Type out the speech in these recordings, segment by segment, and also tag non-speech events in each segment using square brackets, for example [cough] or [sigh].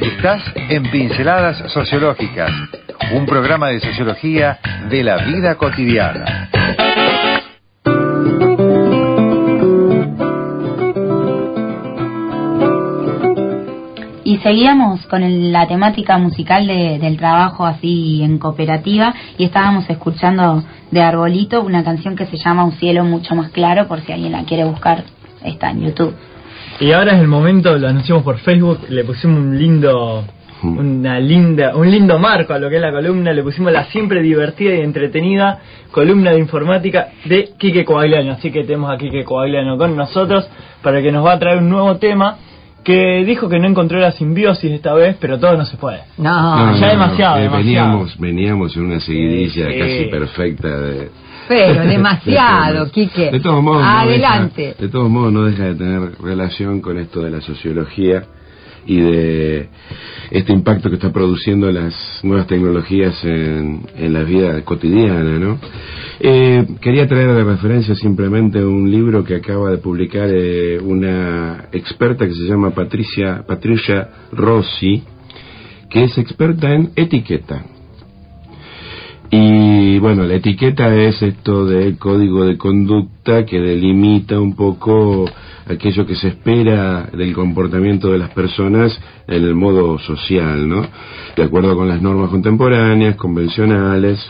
Estás en Pinceladas Sociológicas, un programa de sociología de la vida cotidiana. Y seguíamos con la temática musical del trabajo así en cooperativa y estábamos escuchando de Arbolito una canción que se llama Un cielo mucho más claro por si alguien la quiere buscar, está en YouTube. Y ahora es el momento, lo anunciamos por Facebook, le pusimos un lindo una linda, un lindo marco a lo que es la columna, le pusimos la siempre divertida y entretenida columna de informática de Quique Coagliano. Así que tenemos a Quique Coagliano con nosotros para que nos va a traer un nuevo tema que dijo que no encontró la simbiosis esta vez, pero todo no se puede. No, ya demasiado, eh, demasiado. Veníamos, veníamos en una seguidilla casi perfecta de... Pero [laughs] demasiado, de, Quique. de todos modos, Adelante. No deja, de todos modos no deja de tener relación con esto de la sociología y de este impacto que está produciendo las nuevas tecnologías en, en la vida cotidiana, ¿no? Eh, quería traer de referencia simplemente un libro que acaba de publicar eh, una experta que se llama Patricia, Patricia Rossi, que es experta en etiqueta. Y bueno, la etiqueta es esto del código de conducta que delimita un poco aquello que se espera del comportamiento de las personas en el modo social, ¿no? De acuerdo con las normas contemporáneas, convencionales,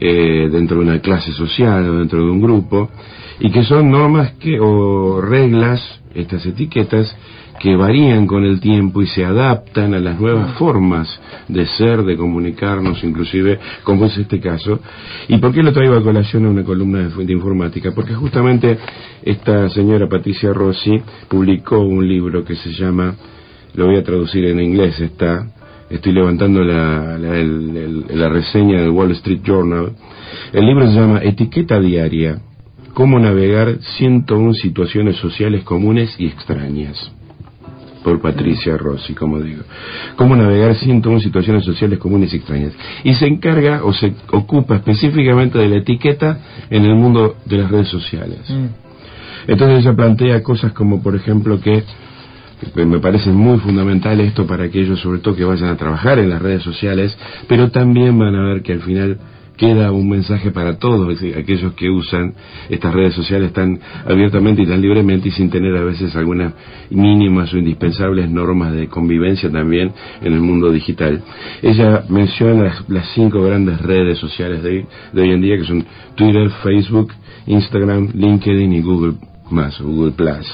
eh, dentro de una clase social o dentro de un grupo, y que son normas que, o reglas, estas etiquetas, que varían con el tiempo y se adaptan a las nuevas formas de ser, de comunicarnos, inclusive, como es este caso. ¿Y por qué lo traigo a colación a una columna de, de informática? Porque justamente esta señora Patricia Rossi publicó un libro que se llama, lo voy a traducir en inglés, está, estoy levantando la, la, el, el, la reseña del Wall Street Journal. El libro se llama Etiqueta Diaria, cómo navegar 101 situaciones sociales comunes y extrañas por Patricia Rossi, como digo. Cómo navegar 101 situaciones sociales comunes y extrañas. Y se encarga o se ocupa específicamente de la etiqueta en el mundo de las redes sociales. Mm. Entonces ella plantea cosas como, por ejemplo, que me parece muy fundamental esto para aquellos, sobre todo, que vayan a trabajar en las redes sociales, pero también van a ver que al final queda un mensaje para todos aquellos que usan estas redes sociales tan abiertamente y tan libremente y sin tener a veces algunas mínimas o indispensables normas de convivencia también en el mundo digital. Ella menciona las, cinco grandes redes sociales de, de, hoy en día que son Twitter, Facebook, Instagram, LinkedIn y Google más, Google Plus.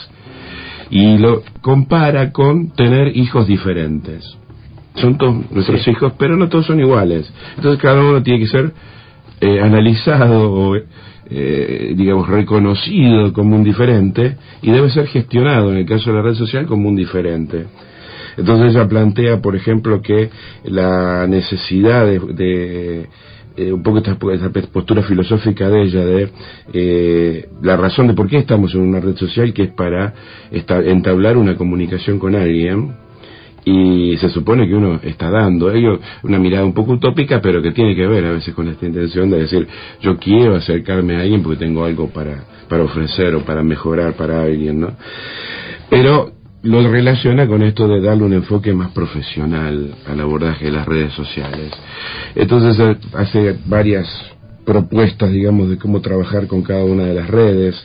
Y lo compara con tener hijos diferentes son todos nuestros sí. hijos, pero no todos son iguales. Entonces cada uno tiene que ser eh, analizado o, eh, digamos, reconocido como un diferente y debe ser gestionado, en el caso de la red social, como un diferente. Entonces ella plantea, por ejemplo, que la necesidad de, de eh, un poco esta, esta, postura filosófica de ella, de eh, la razón de por qué estamos en una red social, que es para esta, entablar una comunicación con alguien, y se supone que uno está dando. Ello una mirada un poco utópica pero que tiene que ver a veces con esta intención de decir yo quiero acercarme a alguien porque tengo algo para para ofrecer o para mejorar para alguien no pero lo relaciona con esto de darle un enfoque más profesional al abordaje de las redes sociales. Entonces hace varias propuestas digamos de cómo trabajar con cada una de las redes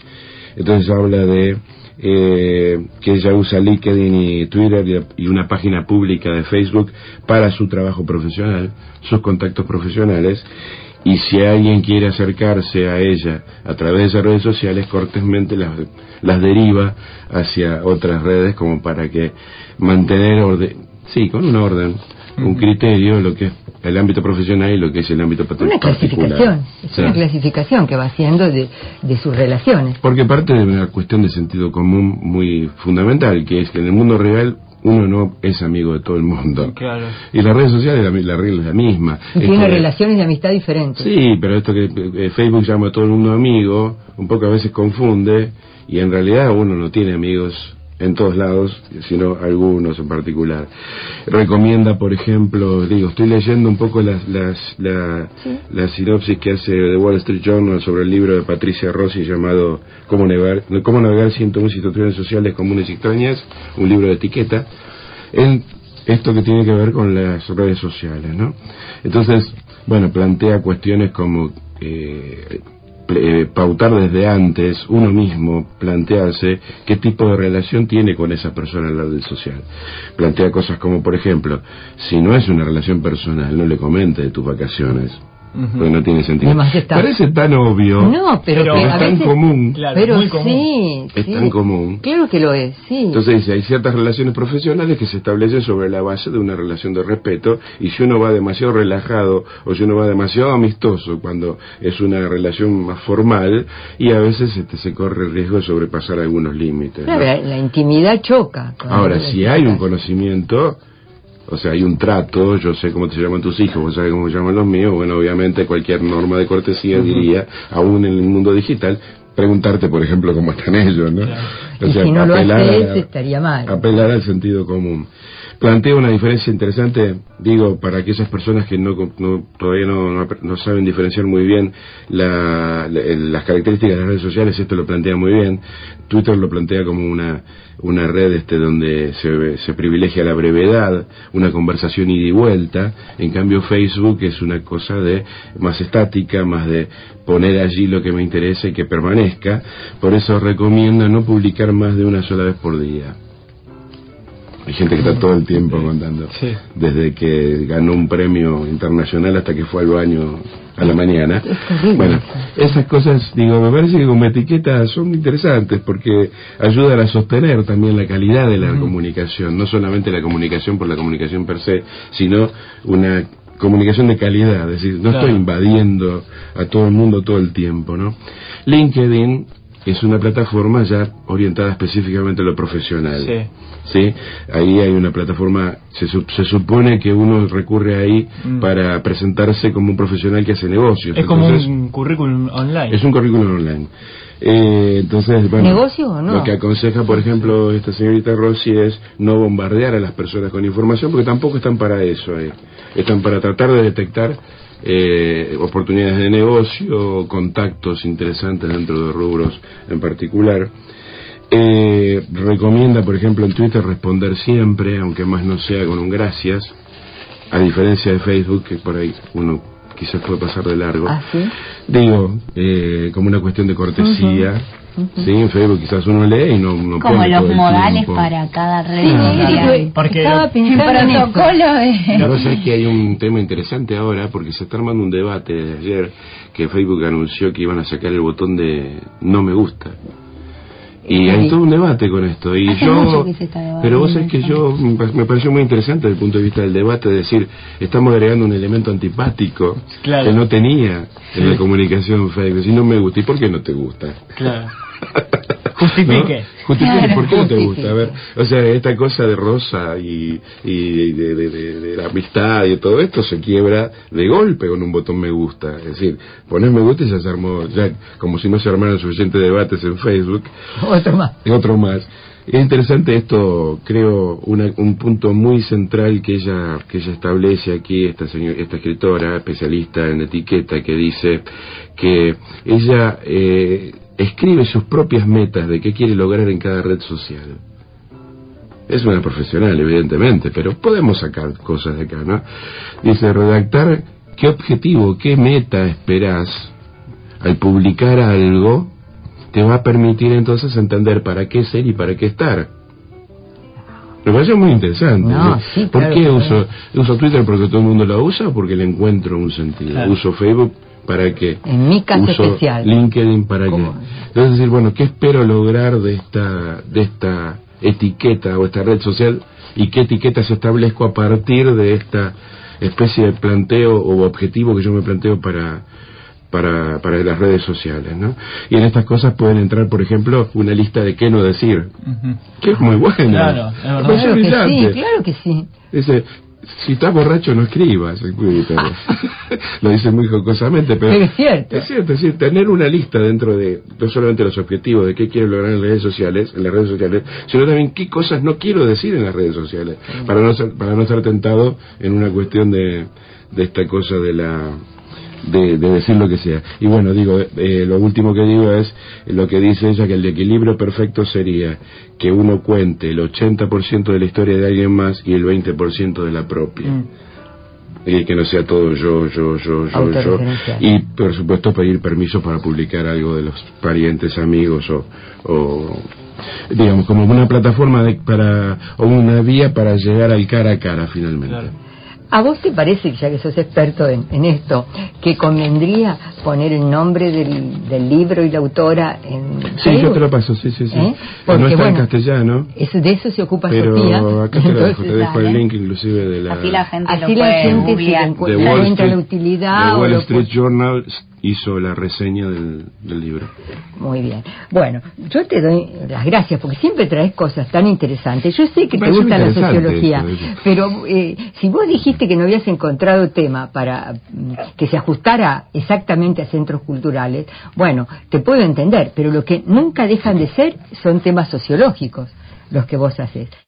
entonces habla de eh, que ella usa LinkedIn y Twitter y una página pública de Facebook para su trabajo profesional, sus contactos profesionales, y si alguien quiere acercarse a ella a través de esas redes sociales, cortésmente las, las deriva hacia otras redes como para que mantener orden, sí, con un orden, un criterio, lo que es el ámbito profesional y lo que es el ámbito pat- Una particular. clasificación, es una clasificación que va haciendo de, de sus relaciones. Porque parte de una cuestión de sentido común muy fundamental, que es que en el mundo real uno no es amigo de todo el mundo. Claro. Y las redes sociales la, la regla es la misma. Y tiene relaciones de amistad diferentes. Sí, pero esto que eh, Facebook llama a todo el mundo amigo, un poco a veces confunde, y en realidad uno no tiene amigos en todos lados, sino algunos en particular. Recomienda, por ejemplo, digo, estoy leyendo un poco las, las, la, la sinopsis que hace The Wall Street Journal sobre el libro de Patricia Rossi llamado Cómo navegar, Cómo navegar 101 situaciones sociales comunes y extrañas, un libro de etiqueta. En esto que tiene que ver con las redes sociales, ¿no? Entonces, bueno, plantea cuestiones como eh, eh, pautar desde antes, uno mismo, plantearse qué tipo de relación tiene con esa persona en la red social. Plantea cosas como, por ejemplo, si no es una relación personal, no le comente de tus vacaciones, porque no tiene sentido. Está- Parece tan obvio, No, pero, Pero que es a tan veces... común, Claro, pero muy común. sí, es sí. tan común. Claro que lo es, sí. Entonces dice, hay ciertas relaciones profesionales que se establecen sobre la base de una relación de respeto y si uno va demasiado relajado o si uno va demasiado amistoso cuando es una relación más formal y a veces este, se corre el riesgo de sobrepasar algunos límites. ¿no? Claro, la, la intimidad choca. Ahora, si hay un conocimiento, o sea, hay un trato, yo sé cómo te llaman tus hijos, vos sabés cómo se llaman los míos, bueno, obviamente cualquier norma de cortesía diría, aún en el mundo digital, preguntarte, por ejemplo, cómo están ellos, ¿no? Y si no lo apelar haces, a- estaría mal. apelar al sentido común. Plantea una diferencia interesante, digo, para aquellas personas que no, no- todavía no, no, saben diferenciar muy bien la- las características de las redes sociales, esto lo plantea muy bien. Twitter lo plantea como una, una red este, donde se, se privilegia la brevedad, una conversación ida y vuelta. En cambio, Facebook es una cosa de más estática, más de poner allí lo que me interesa y que permanezca. Por eso recomienda no publicar más de una sola vez por día. Hay gente que está todo el tiempo contando. Sí. Desde que ganó un premio internacional hasta que fue al baño a la mañana. Bueno, esas cosas, digo, me parece que como etiqueta son interesantes porque ayudan a sostener también la calidad de la comunicación. No solamente la comunicación por la comunicación per se, sino una comunicación de calidad. Es decir, no Claro. estoy invadiendo a todo el mundo todo el tiempo, ¿no? LinkedIn es una plataforma ya orientada específicamente a lo profesional. Sí. ¿sí? Ahí hay una plataforma, se, su- se supone que uno recurre ahí Mm. para presentarse como un profesional que hace negocios. Es como un currículum online. es un currículum online. Eh, entonces, bueno, ¿Negocio o no? lo que aconseja, por ejemplo, esta señorita Rossi es no bombardear a las personas con información, porque tampoco están para eso ahí. Están para tratar de detectar eh, oportunidades de negocio, contactos interesantes dentro de rubros en particular. Eh, recomienda, por ejemplo, en Twitter responder siempre, aunque más no sea con un gracias, a diferencia de Facebook, que por ahí uno quizás puede pasar de largo. ¿Ah, sí? Digo, eh, como una cuestión de cortesía. Sí, en Facebook quizás uno lee y no, no Como pone los todo modales para cada red Sí, social. Porque estaba pensando en protocolo. Pero sabes que hay un tema interesante ahora porque se está armando un debate desde ayer que Facebook anunció que iban a sacar el botón de no me gusta. Y hay todo un debate con esto. Y Hace yo, mucho que se está debatiendo pero vos sabés que yo me pa- me pareció muy interesante desde el punto de vista del debate, decir, estamos agregando un elemento antipático Claro. que no tenía en la comunicación Facebook. Si no me gusta, ¿y por qué no te gusta? Claro. [laughs] Justifique. ¿No? Justifique, Claro. ¿por qué no te gusta? A ver, o sea, esta cosa de rosa y, y de, de- de- de la amistad y todo esto se quiebra de golpe con un botón me gusta. Es decir, pones me gusta y ya se armó, ya como si no se armaran suficientes debates en Facebook, [laughs] Otro más. y otro más. Es interesante esto, creo, una- un punto muy central que ella, que ella establece aquí, esta, señor, esta escritora especialista en etiqueta, que dice que ella eh, escribe sus propias metas de qué quiere lograr en cada red social. Es una profesional, evidentemente, pero podemos sacar cosas de acá, ¿no? Dice, redactar qué objetivo, qué meta esperás al publicar algo te va a permitir entonces entender para qué ser y para qué estar. Me parece muy interesante. No, ¿no? sí, ¿Por claro qué uso, uso Twitter? Porque todo el mundo lo usa o porque le encuentro un sentido. Claro. Uso Facebook para qué. En mi caso uso especial. LinkedIn para qué. ¿Cómo? Entonces decir, bueno, ¿qué espero lograr de esta, de esta etiqueta o esta red social y qué etiquetas establezco a partir de esta especie de planteo o objetivo que yo me planteo para para, para las redes sociales, ¿no? Y en estas cosas pueden entrar, por ejemplo, una lista de qué no decir, que es muy buena. Claro, es verdad. Claro que sí, claro que sí. Dice, si estás borracho no escribas, [laughs] lo dice muy jocosamente, pero, Pero es cierto. Es cierto, es decir, tener una lista dentro de no solamente los objetivos de qué quiero lograr en las redes sociales, en las redes sociales, sino también qué cosas no quiero decir en las redes sociales, para no ser, para no estar tentado en una cuestión de, de esta cosa de la de, de decir lo que sea. Y bueno, digo, eh, lo último que digo es lo que dice ella, que el equilibrio perfecto sería que uno cuente el 80% de la historia de alguien más y el 20% de la propia. Mm. Y que no sea todo yo, yo, yo, yo, yo. Y por supuesto pedir permiso para publicar algo de los parientes, amigos o, o digamos, como una plataforma de, para, o una vía para llegar al cara a cara finalmente. Claro. ¿A vos te parece, ya que sos experto en, en esto, que convendría poner el nombre del, del libro y la autora en Sí, yo te lo paso, sí, sí, sí. ¿Eh? no Porque, está en bueno, castellano, Eso, de eso se ocupa pero Sofía. acá te lo dejo, te Entonces, dejo el link inclusive de la, Así la gente Así lo la puede gente de le encuentra Street, la utilidad. o Wall lo Street Journal hizo la reseña del, del libro. Muy bien. Bueno, yo te doy las gracias porque siempre traes cosas tan interesantes. Yo sé que Me te gusta la sociología, esto, pero eh, si vos dijiste que no habías encontrado tema para mm, que se ajustara exactamente a centros culturales, bueno, te puedo entender, pero lo que nunca dejan de ser son temas sociológicos los que vos haces.